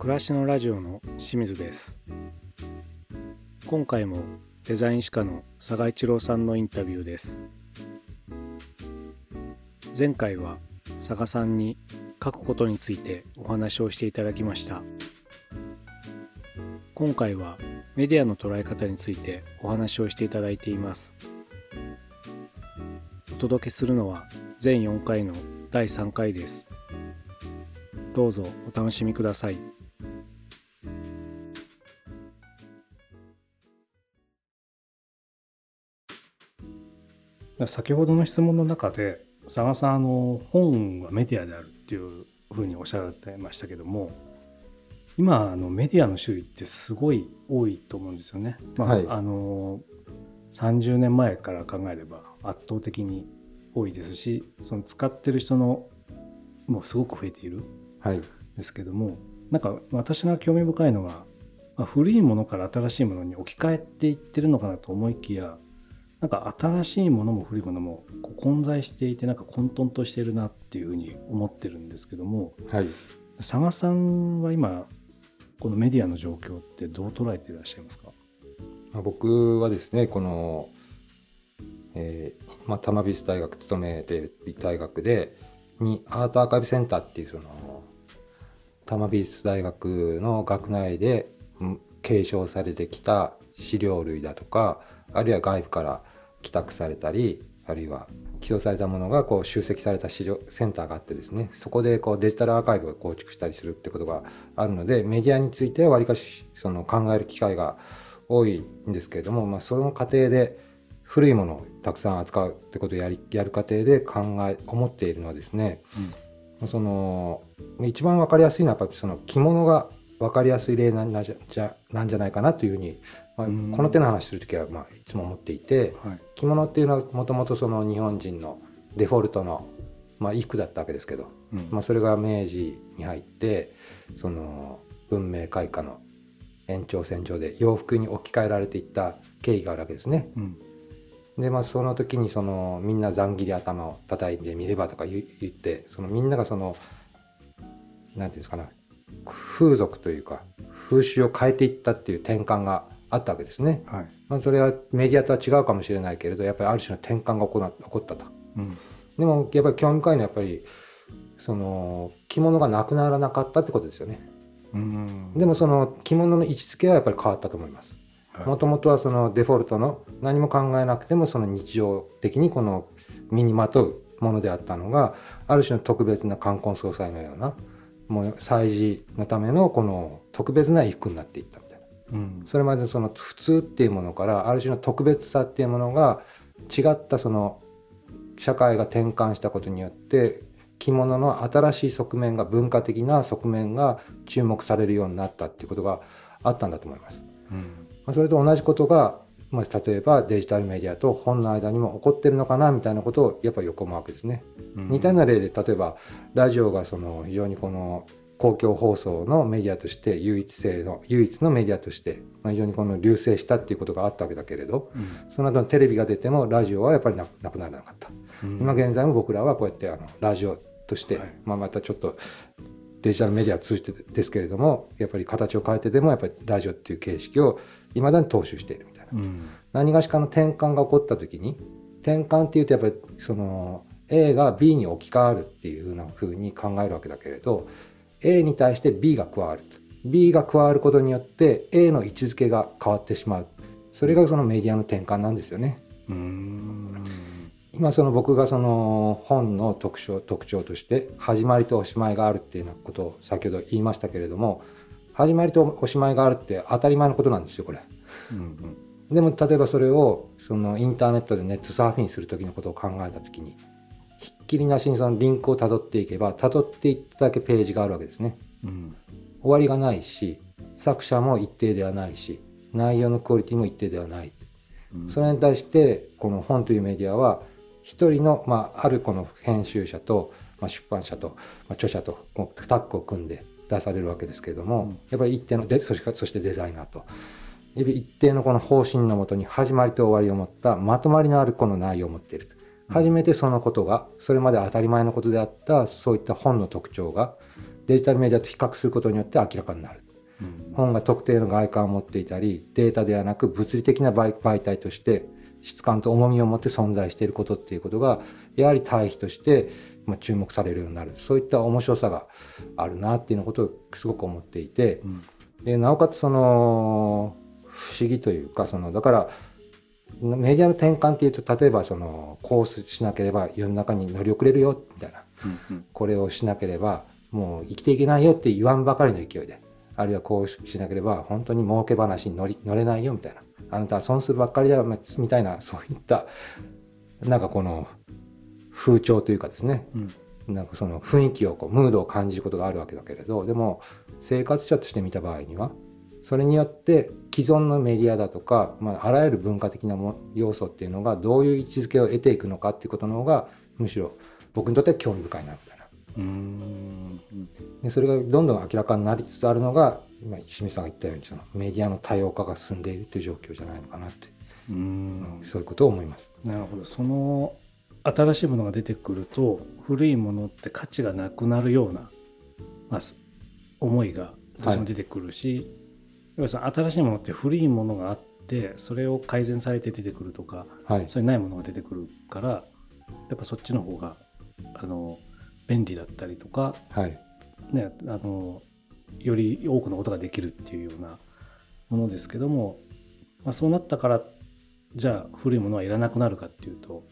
暮らしのラジオの清水です。今回もデザイン史家の佐賀一郎さんのインタビューです。前回は佐賀さんに書くことについてお話をしていただきました。今回はメディアの捉え方についてお話をしていただいています。お届けするのは全4回の第3回です。どうぞお楽しみください。先ほどの質問の中で佐賀さんあの本はメディアであるっていうふうにおっしゃられてましたけども今あのメディアの種類ってすごい多いと思うんですよね。まあ、はい、あの30年前から考えれば圧倒的に多いですしその使ってる人のもうすごく増えているんですけども、はい、なんか私が興味深いのが、まあ、古いものから新しいものに置き換えていってるのかなと思いきやなんか新しいものも古いものもこう混在していてなんか混沌としてるなっていうふうに思ってるんですけども、はい、佐賀さんは今このメディアの状況ってどう捉えていらっしゃいますか？僕はですねこの、えーまあ、多摩美術大学勤めている大学でにアートアーカイブセンターっていうその多摩美術大学の学内で継承されてきた資料類だとかあるいは外部から帰宅されたりあるいは寄贈されたものがこう集積された資料センターがあってですねそこでこうデジタルアーカイブを構築したりするってことがあるのでメディアについてはわりかしその考える機会が多いんですけれども、まあ、その過程で古いものをたくさん扱うってことをやりやる過程で考え思っているのはですね、うん、その一番分かりやすいのはやっぱりその着物が分かりやすい例なんじゃなんじゃないかなというふうにまあ、この手の話する時はまあつも思っていて、はい、着物っていうのはもともとその日本人のデフォルトの、まあ、衣服だったわけですけど、うん、まあ、それが明治に入ってその文明開化の延長線上で洋服に置き換えられていった経緯があるわけですね。うん、でまあその時にそのみんなざん切り頭を叩いてみればとか言ってそのみんながその何て言うんですかな風俗というか風習を変えていったっていう転換があったわけですね。はい、まあ、それはメディアとは違うかもしれないけれどやっぱりある種の転換が起こ起こったと。うん、でもやっぱり興味深いのはやっぱりその着物がなくならなかったってことですよね。うんでもその着物の位置づけはやっぱり変わったと思います。もともとはそのデフォルトの何も考えなくてもその日常的にこの身にまとうものであったのがある種の特別な冠婚葬祭のようなもう祭事のためのこの特別な衣服になっていった。うん、それまでその普通っていうものからある種の特別さっていうものが違ったその社会が転換したことによって着物の新しい側面が文化的な側面が注目されるようになったっていうことがあったんだと思います。うんまあ、それと同じことが、まあ、例えばデジタルメディアと本の間にも起こってるのかなみたいなことをやっぱり横むわけですね。うん、似たような例で例えばラジオがその非常にこの公共放送のメディアとして唯一性の唯一のメディアとして、まあ、非常にこの流星したっていうことがあったわけだけれど、うん、その後テレビが出てもラジオはやっぱりなくならなかった、うん、今現在も僕らはこうやってあのラジオとして、はい、まあ、またちょっとデジタルメディア通じてですけれどもやっぱり形を変えてでもやっぱりラジオっていう形式をいまだに踏襲しているみたいな、うん、何がしかの転換が起こった時に転換っていうとやっぱりその A が B に置き換わるっていうふうなふうに考えるわけだけれど A に対して B が加わる B が加わることによって A の位置づけが変わってしまうそれがそのメディアの転換なんですよね。今その僕がその本の特徴特徴として始まりとおしまいがあるっていうようなことを先ほど言いましたけれども始まりとおしまいがあるって当たり前のことなんですよこれ。うんうん、でも例えばそれをそのインターネットでネットサーフィンする時のことを考えた時にきりなしにそのリンクをたどっていけばたどっていっただけページがあるわけですね、うん、終わりがないし作者も一定ではないし内容のクオリティも一定ではない、うん、それに対してこの本というメディアは一人の、まあ、あるこの編集者と、まあ、出版社と、まあ、著者とタッグを組んで出されるわけですけれども、うん、やっぱり一定のでそしてそしてデザイナーと。一定のこの方針のもとに始まりと終わりを持ったまとまりのあるこの内容を持っている初めてそのことがそれまで当たり前のことであったそういった本の特徴がデジタルメディアと比較することによって明らかになる。うん。本が特定の外観を持っていたりデータではなく物理的な媒媒体として質感と重みを持って存在していることっていうことがやはり対比としてまあ注目されるようになる。そういった面白さがあるなっていうのことをすごく思っていて。うん。でなおかつその不思議というかそのだからメディアの転換っていうと例えばそのこうしなければ世の中に乗り遅れるよみたいな。うんこれをしなければもう生きていけないよって言わんばかりの勢いであるいはこうしなければ本当に儲け話に乗り乗れないよみたいな。あなたは損するばっかりだよみたいなそういったなんかこの風潮というかですね。うん。なんかその雰囲気をこうムードを感じることがあるわけだけれどでも生活者として見た場合にはそれによって既存のメディアだとか、まあ、あらゆる文化的なも要素っていうのがどういう位置づけを得ていくのかっていうことの方がむしろ僕にとっては興味深いなみたいな。うーん。でそれがどんどん明らかになりつつあるのが今清水さんが言ったようにそのメディアの多様化が進んでいるという状況じゃないのかなって、うーん。そういうことを思います。なるほど。その新しいものが出てくると古いものって価値がなくなるような、まあ、す思いがどうしても出てくるし、要はその新しいものって古いものがあってそれを改善されて出てくるとかはい、それないものが出てくるからやっぱそっちの方があの便利だったりとか、はい、ね、あのより多くのことができるっていうようなものですけども、まあ、そうなったからじゃあ古いものはいらなくなるかっていうと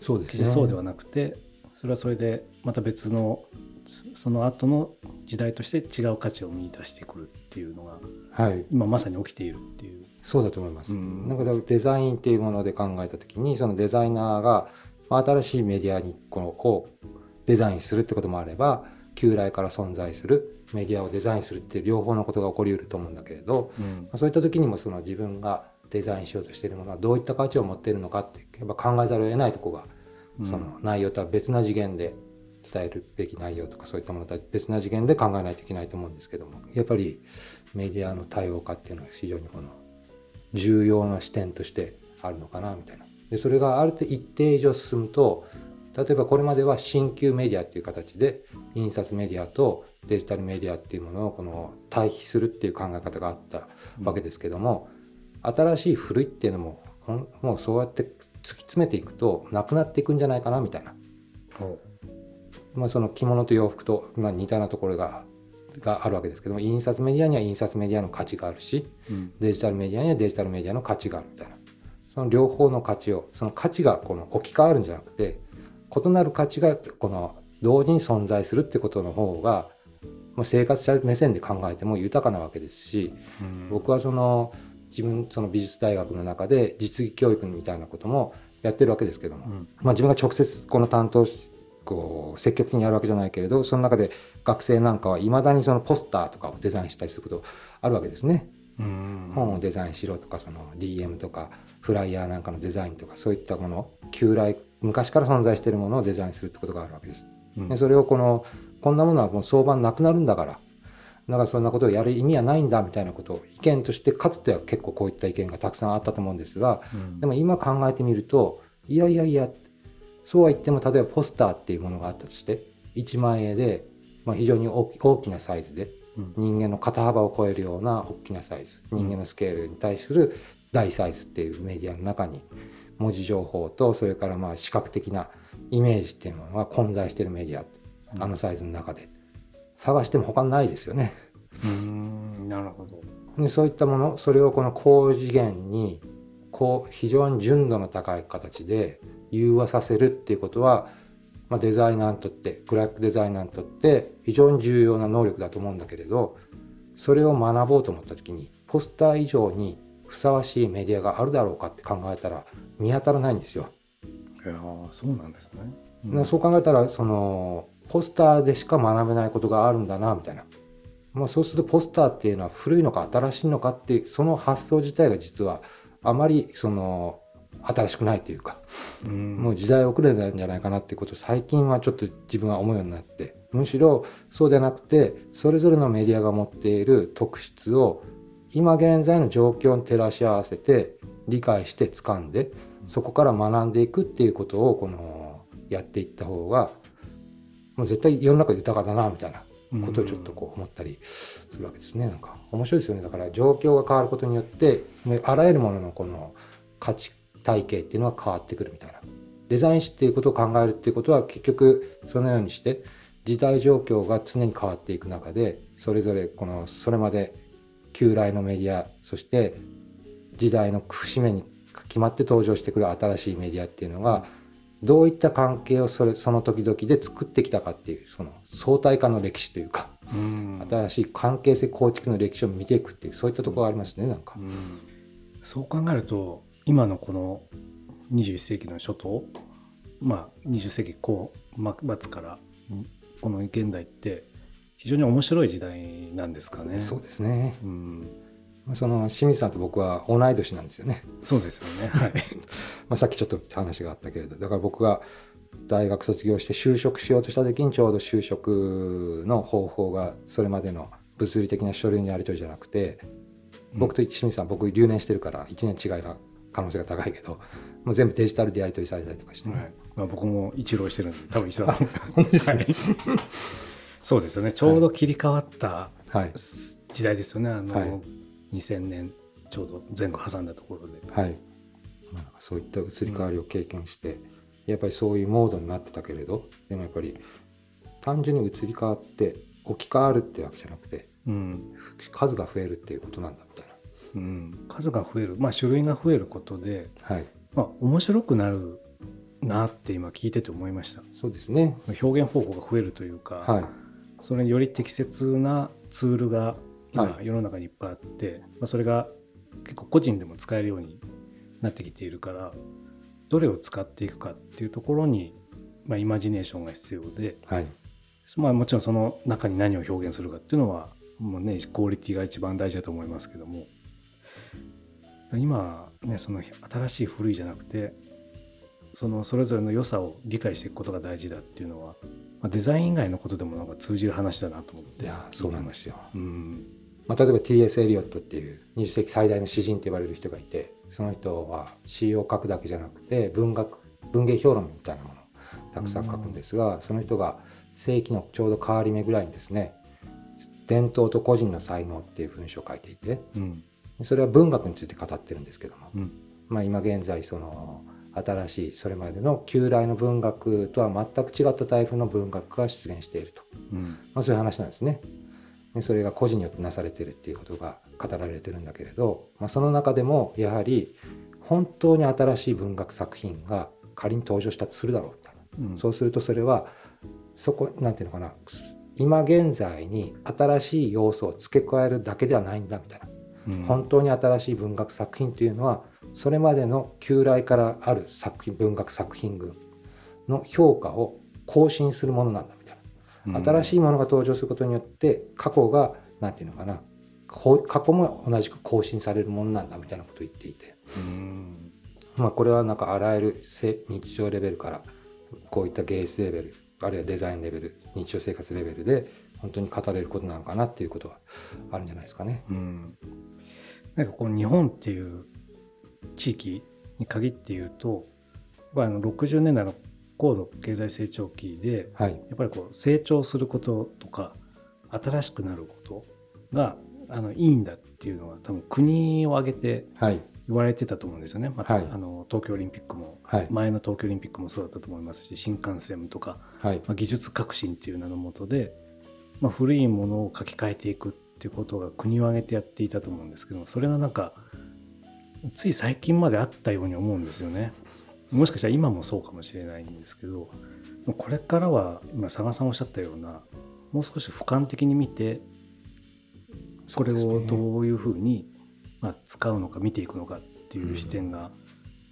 そうですね。決してそうではなくてそれはそれでまた別のそその後の時代として違う価値を見出してくるっていうのがはい、今まさに起きているっていう。そうだと思います。うんなんかデザインっていうもので考えた時にそのデザイナーがまあ新しいメディアにこのをデザインするってこともあれば旧来から存在するメディアをデザインするっていう両方のことが起こりうると思うんだけれど、うんまあそういった時にもその自分がデザインしようとしているものはどういった価値を持っているのかってやっぱ考えざるを得ないところが、うんその内容とは別な次元で伝えるべき内容とかそういったものとは別な次元で考えないといけないと思うんですけどもやっぱりメディアの多様化っていうのは非常にこの重要な視点としてあるのかなみたいな。でそれがある程度一定以上進むと例えばこれまでは新旧メディアっていう形で印刷メディアとデジタルメディアっていうものをこの対比するっていう考え方があったわけですけども、新しい古いっていうのももうそうやって突き詰めていくとなくなっていくんじゃないかなみたいな、まあ、その着物と洋服と、まあ、似たようなところががあるわけですけども印刷メディアには印刷メディアの価値があるしううん。デジタルメディアにはデジタルメディアの価値があるみたいな。その両方の価値をその価値がこの置き換わるんじゃなくて異なる価値がこの同時に存在するってことの方がまあ生活者目線で考えても豊かなわけですしうん。僕はその自分その美術大学の中で実技教育みたいなこともやってるわけですけども、うん。まあ、自分が直接この担当しこう積極的にやるわけじゃないけれどその中で学生なんかはいまだにそのポスターとかをデザインしたりすることあるわけですね。うん本をデザインしろとかその DM とかフライヤーなんかのデザインとかそういったもの旧来昔から存在しているものをデザインするってことがあるわけです。うんでそれをこのこんなものはもう相場なくなるんだからだからそんなことをやる意味はないんだみたいなことを意見としてかつては結構こういった意見がたくさんあったと思うんですがうんでも今考えてみるといやいやいやそうは言っても例えばポスターっていうものがあったとして1万円で、まあ、非常に大き大きなサイズでうん。人間の肩幅を超えるような大きなサイズ人間のスケールに対する大サイズっていうメディアの中に文字情報とそれからまあ視覚的なイメージっていうものが混在しているメディアあのサイズの中で。探しても他にないですよね。うんなるほど。でそういったものそれをこの高次元にこう非常に純度の高い形で融和させるっていうことは、まあ、デザイナーにとってグラックデザイナーにとって非常に重要な能力だと思うんだけれどそれを学ぼうと思った時にポスター以上にふさわしいメディアがあるだろうかって考えたら見当たらないんですよ。いやーそうなんですね。でそう考えたらそのポスターでしか学べないことがあるんだなみたいな、まあ、そうするとポスターっていうのは古いのか新しいのかってその発想自体が実はあまりその新しくないというかうん。もう時代遅れなんじゃないかなっていうことを最近はちょっと自分は思うようになってむしろそうではなくてそれぞれのメディアが持っている特質を今現在の状況に照らし合わせて理解して掴んでそこから学んでいくっていうことをこのやっていった方がもう絶対世の中豊かだなみたいなことをちょっとこう思ったりするわけですね。なんか面白いですよね。だから状況が変わることによってあらゆるもののこの価値体系っていうのは変わってくるみたいな。デザイン史っていうことを考えるっていうことは結局そのようにして時代状況が常に変わっていく中でそれぞれこのそれまで旧来のメディアそして時代の節目に決まって登場してくる新しいメディアっていうのがどういった関係をそれその時々で作ってきたかっていうその相対化の歴史というか、うん、新しい関係性構築の歴史を見ていくっていうそういったところがありますねなんか、うん、そう考えると今のこの21世紀の初頭まあ20世紀後末からこの現代って非常に面白い時代なんですかね。そうですね、うんその清水さんと僕は同い年なんですよね。そうですよね。はい。まあさっきちょっと話があったけれど、だから僕が大学卒業して就職しようとした時にちょうど就職の方法がそれまでの物理的な書類のやり取りじゃなくて、僕と清水さん僕留年してるから1年違いな可能性が高いけど、もう全部デジタルでやり取りされたりとかして、ね、はい、まあ、僕も一浪してるんで多分一緒だと思う。そうですよね。ちょうど切り替わった時代ですよね。あの、はい2000年ちょうど前後挟んだところで。はい。まあ、そういった移り変わりを経験して、うん、やっぱりそういうモードになってたけれど、でもやっぱり単純に移り変わって置き換わるってわけじゃなくて、うん、数が増えるっていうことなんだみたいな。うん、数が増える、まあ、種類が増えることで、はい。まあ、面白くなるなって今聞いてて思いました。そうですね。表現方法が増えるというか、はい、それにより適切なツールが今世の中にいっぱいあって、はい、まあ、それが結構個人でも使えるようになってきているからどれを使っていくかっていうところに、まあ、イマジネーションが必要で、はい、まあ、もちろんその中に何を表現するかっていうのはもうねクオリティが一番大事だと思いますけども。今ねその新しい古いじゃなくてそのそれぞれの良さを理解していくことが大事だっていうのは、まあ、デザイン以外のことでもなんか通じる話だなと思っていやそうなんですよ。うんまあ、例えば T.S. エリオットっていう20世紀最大の詩人って言われる人がいてその人は詩を書くだけじゃなくて文学文芸評論みたいなものをたくさん書くんですが、その人が世紀のちょうど変わり目ぐらいにですね「伝統と個人の才能」っていう文章を書いていて、うん、それは文学について語ってるんですけども、うん、まあ、今現在その新しいそれまでの旧来の文学とは全く違ったタイプの文学が出現していると、うん、まあ、そういう話なんですね。でそれが個人によってなされてるっていうことが語られてるんだけれど、まあ、その中でもやはり本当に新しい文学作品が仮に登場したとするだろうみたいな、うん、そうするとそれはそこなんていうのかな今現在に新しい要素を付け加えるだけではないんだみたいな、うん、本当に新しい文学作品というのはそれまでの旧来からある作品文学作品群の評価を更新するものなんだ新しいものが登場することによって過去が何て言うのかな。過去も同じく更新されるものなんだみたいなことを言っていて、まあ、これはなんかあらゆる日常レベルからこういった芸術レベルあるいはデザインレベル日常生活レベルで本当に語れることなのかなっていうことはあるんじゃないですかね。うん、なんかこの日本っていう地域に限って言うとあの60年代の高度経済成長期で、はい、やっぱりこう成長することとか新しくなることがあのいいんだっていうのは多分国を挙げて言われてたと思うんですよね、また、はい、あの東京オリンピックも、はい、前の東京オリンピックもそうだったと思いますし新幹線とか、まあ、技術革新っていう名のもとで、まあ、古いものを書き換えていくっていうことが国を挙げてやっていたと思うんですけどそれがなんかつい最近まであったように思うんですよね。もしかしたら今もそうかもしれないんですけどこれからは今佐賀さんおっしゃったようなもう少し俯瞰的に見てこれをどういうふうにまあ使うのか見ていくのかっていう視点が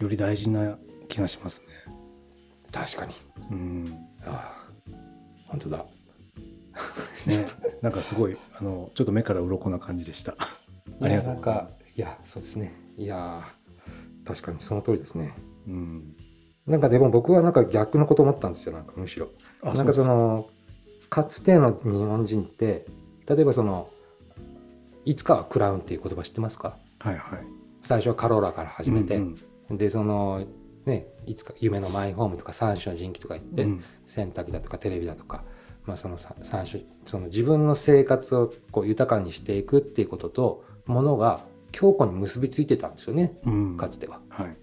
より大事な気がしますね。確かに。うん。ああ、本当だ。ね、なんかすごいあのちょっと目から鱗な感じでした。ありがとう。いやそうですね。いや確かにその通りですね。うん、なんかでも僕はなんか逆のこと思ったんですよなんかむしろ。なんかそのかつての日本人って例えばそのいつかはクラウンっていう言葉知ってますか、はいはい、最初はカローラから始めて、うんうん、でそのねいつか夢のマイホームとか三種の神器とか言って、うん、洗濯機だとかテレビだとかまあ、その三種その自分の生活をこう豊かにしていくっていうこととものが強固に結びついてたんですよね、うん、かつては。はい、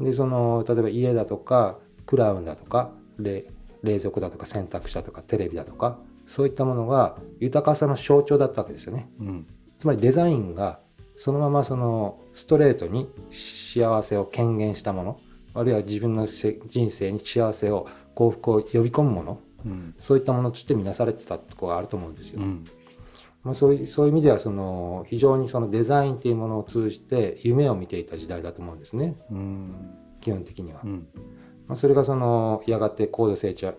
でその例えば家だとかクラウンだとか冷蔵だとか洗濯車とかテレビだとかそういったものが豊かさの象徴だったわけですよね。うん、つまりデザインがそのままそのストレートに幸せを権限したものあるいは自分の人生に幸せを幸福を呼び込むもの、うん、そういったものとして見なされてたところがあると思うんですよ。うん、まあ、そういうそういう意味ではその非常にそのデザインというものを通じて夢を見ていた時代だと思うんですね、うん、基本的には。うん。まあ、それがそのやがて高度成長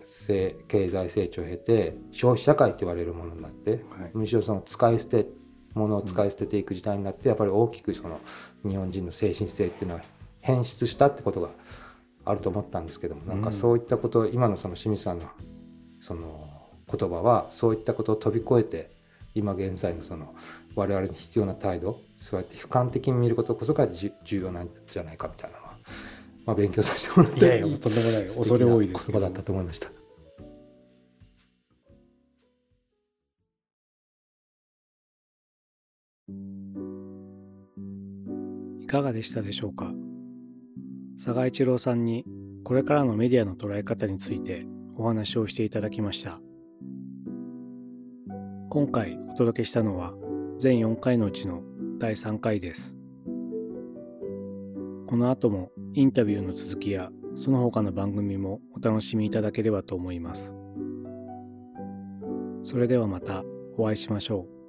経済成長を経て消費社会って言われるものになって、はい、むしろその使い捨てものを使い捨てていく時代になって、やっぱり大きくその日本人の精神性っていうのは変質したってことがあると思ったんですけどもなんかそういったこと今のその清水さんのその言葉はそういったことを飛び越えて今現在のその我々に必要な態度そうやって俯瞰的に見ることこそが重要なんじゃないかみたいなのは、まあ、勉強させてもらっていやいやとんでもない恐れ多いです言葉だったと思いました。いかがでしたでしょうか？佐賀一郎さんにこれからのメディアの捉え方についてお話をしていただきました今回お届けしたのは全4回のうちの第3回です。この後もインタビューの続きやその他の番組もお楽しみいただければと思います。それではまたお会いしましょう。